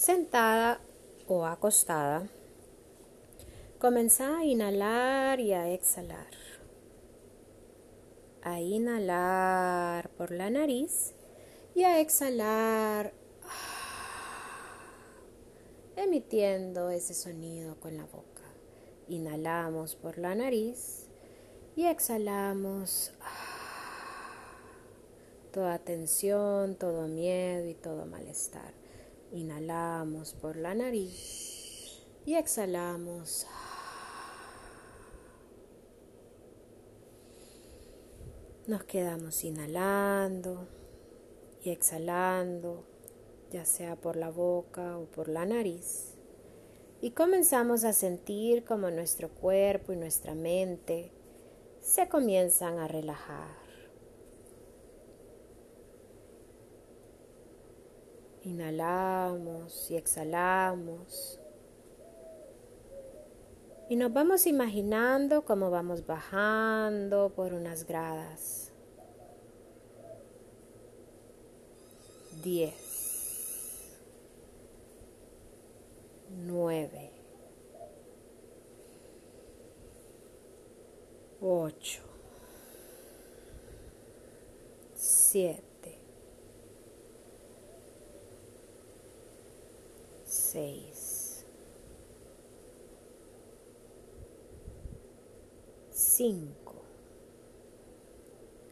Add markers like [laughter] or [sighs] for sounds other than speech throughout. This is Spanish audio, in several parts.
sentada o acostada, comenzá a inhalar y a exhalar. A inhalar por la nariz y a exhalar [sighs] emitiendo ese sonido con la boca. Inhalamos por la nariz y exhalamos [sighs] toda tensión, todo miedo y todo malestar. Inhalamos por la nariz y exhalamos. Nos quedamos inhalando y exhalando, ya sea por la boca o por la nariz. Y comenzamos a sentir como nuestro cuerpo y nuestra mente se comienzan a relajar. Inhalamos y exhalamos. Y nos vamos imaginando cómo vamos bajando por unas gradas. Diez. Nueve. Ocho. Siete. Seis, cinco.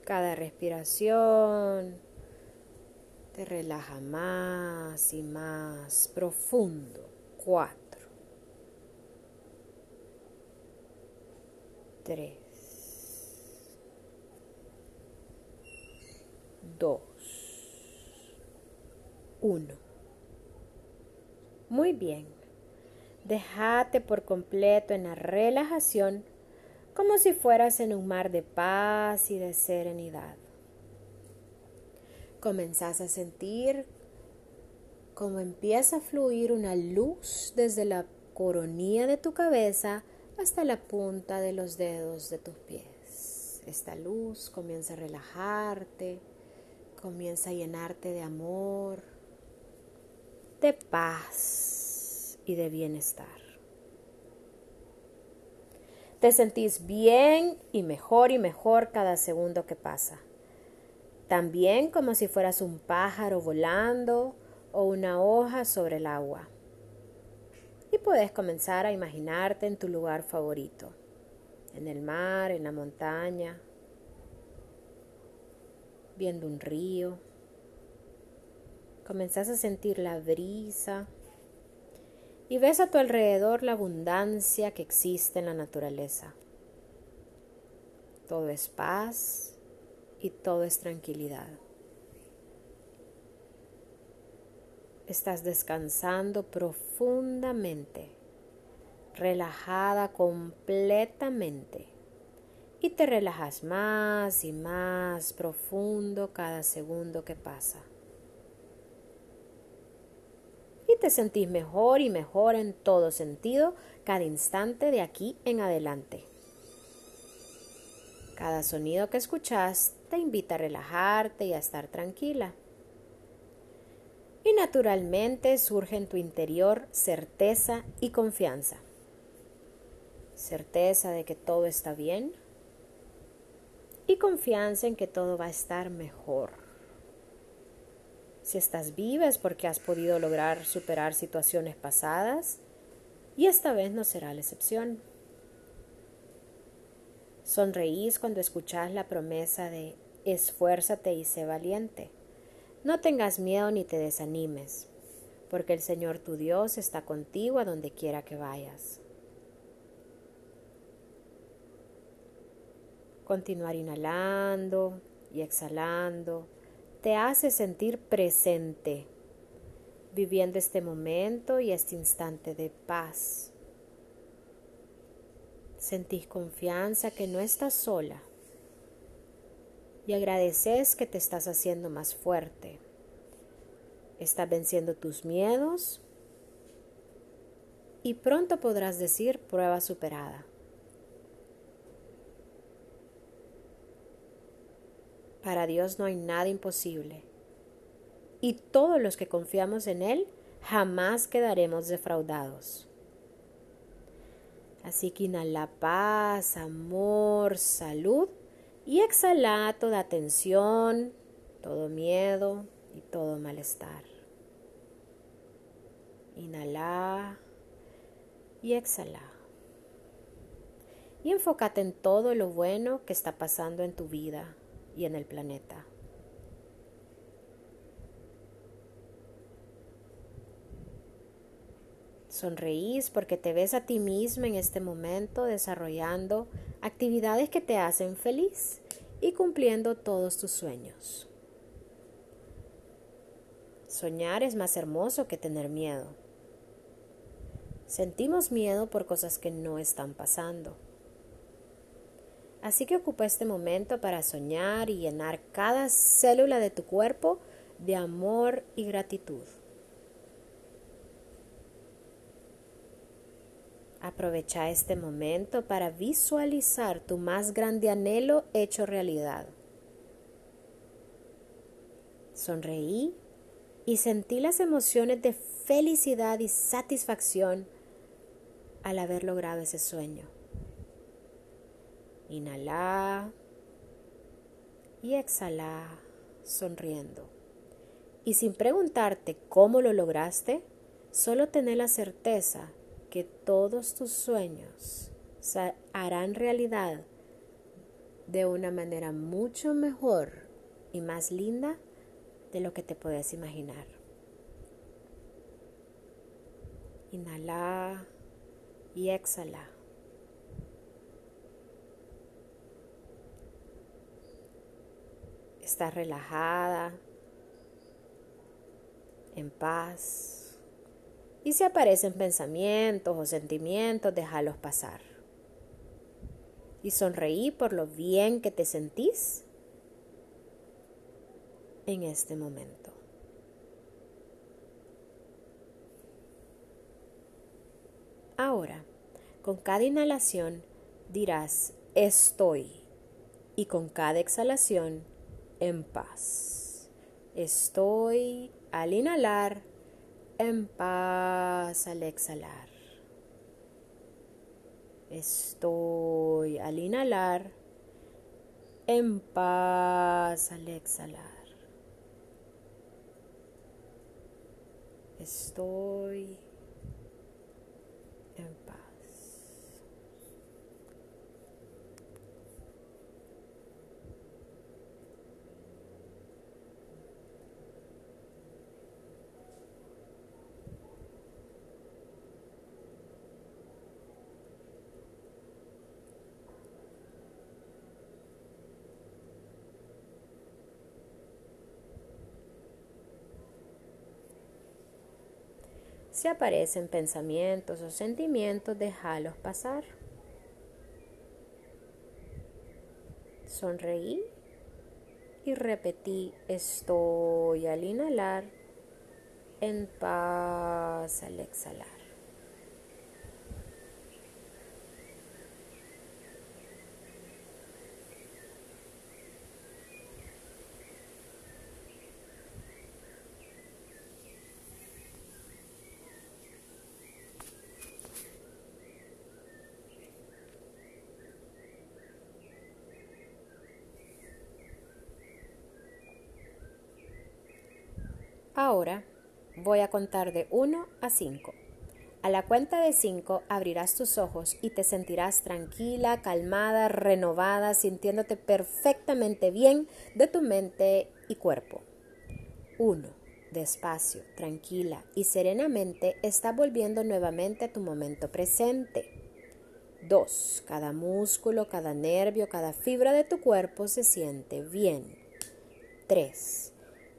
Cada respiración te relaja más y más profundo. Cuatro, tres, dos, uno. Muy bien. Déjate por completo en la relajación como si fueras en un mar de paz y de serenidad. Comenzás a sentir cómo empieza a fluir una luz desde la coronilla de tu cabeza hasta la punta de los dedos de tus pies. Esta luz comienza a relajarte, comienza a llenarte de amor, de paz y de bienestar. Te sentís bien y mejor y mejor cada segundo que pasa. También como si fueras un pájaro volando o una hoja sobre el agua. Y puedes comenzar a imaginarte en tu lugar favorito, en el mar, en la montaña, viendo un río Comenzás a sentir la brisa y ves a tu alrededor la abundancia que existe en la naturaleza. Todo es paz y todo es tranquilidad. Estás descansando profundamente, relajada completamente y te relajas más y más profundo cada segundo que pasa. Te sentís mejor y mejor en todo sentido cada instante de aquí en adelante. Cada sonido que escuchas te invita a relajarte y a estar tranquila. Y naturalmente surge en tu interior certeza y confianza. Certeza de que todo está bien y confianza en que todo va a estar mejor. Si estás viva es porque has podido lograr superar situaciones pasadas y esta vez no será la excepción. Sonreís cuando escuchas la promesa de esfuérzate y sé valiente. No tengas miedo ni te desanimes, porque el Señor tu Dios está contigo a donde quiera que vayas. Continuar inhalando y exhalando te hace sentir presente, viviendo este momento y este instante de paz. Sentís confianza que no estás sola y agradeces que te estás haciendo más fuerte. Estás venciendo tus miedos y pronto podrás decir prueba superada. Para Dios no hay nada imposible. Y todos los que confiamos en Él jamás quedaremos defraudados. Así que inhala paz, amor, salud y exhala toda tensión, todo miedo y todo malestar. Inhala y exhala. Y enfócate en todo lo bueno que está pasando en tu vida y en el planeta. Sonreís porque te ves a ti misma en este momento desarrollando actividades que te hacen feliz y cumpliendo todos tus sueños. Soñar es más hermoso que tener miedo. Sentimos miedo por cosas que no están pasando. Así que ocupa este momento para soñar y llenar cada célula de tu cuerpo de amor y gratitud. Aprovecha este momento para visualizar tu más grande anhelo hecho realidad. Sonreí y sentí las emociones de felicidad y satisfacción al haber logrado ese sueño. Inhala y exhala sonriendo. Y sin preguntarte cómo lo lograste, solo tener la certeza que todos tus sueños se harán realidad de una manera mucho mejor y más linda de lo que te puedes imaginar. Inhala y exhala. Estás relajada, en paz. Y si aparecen pensamientos o sentimientos, déjalos pasar. Y sonreí por lo bien que te sentís en este momento. Ahora, con cada inhalación dirás estoy y con cada exhalación en paz. Estoy al inhalar en paz al exhalar. Estoy al inhalar en paz al exhalar. Estoy en paz. Si aparecen pensamientos o sentimientos, déjalos pasar. Sonreí y repetí estoy al inhalar, en paz al exhalar. Ahora voy a contar de 1 a 5. A la cuenta de 5 abrirás tus ojos y te sentirás tranquila, calmada, renovada, sintiéndote perfectamente bien de tu mente y cuerpo. 1. Despacio, tranquila y serenamente está volviendo nuevamente a tu momento presente. 2. Cada músculo, cada nervio, cada fibra de tu cuerpo se siente bien. 3.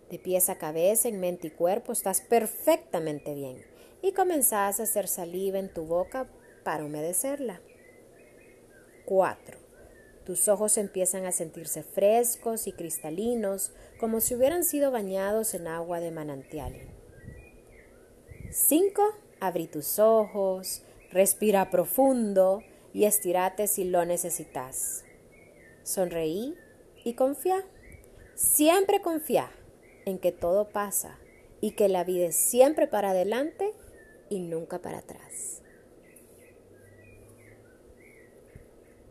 De pies a cabeza, en mente y cuerpo estás perfectamente bien y comenzás a hacer saliva en tu boca para humedecerla. 4. Tus ojos empiezan a sentirse frescos y cristalinos como si hubieran sido bañados en agua de manantial. 5. Abrí tus ojos, respira profundo y estirate si lo necesitas. Sonreí y confía. Siempre confía en que todo pasa y que la vida es siempre para adelante y nunca para atrás.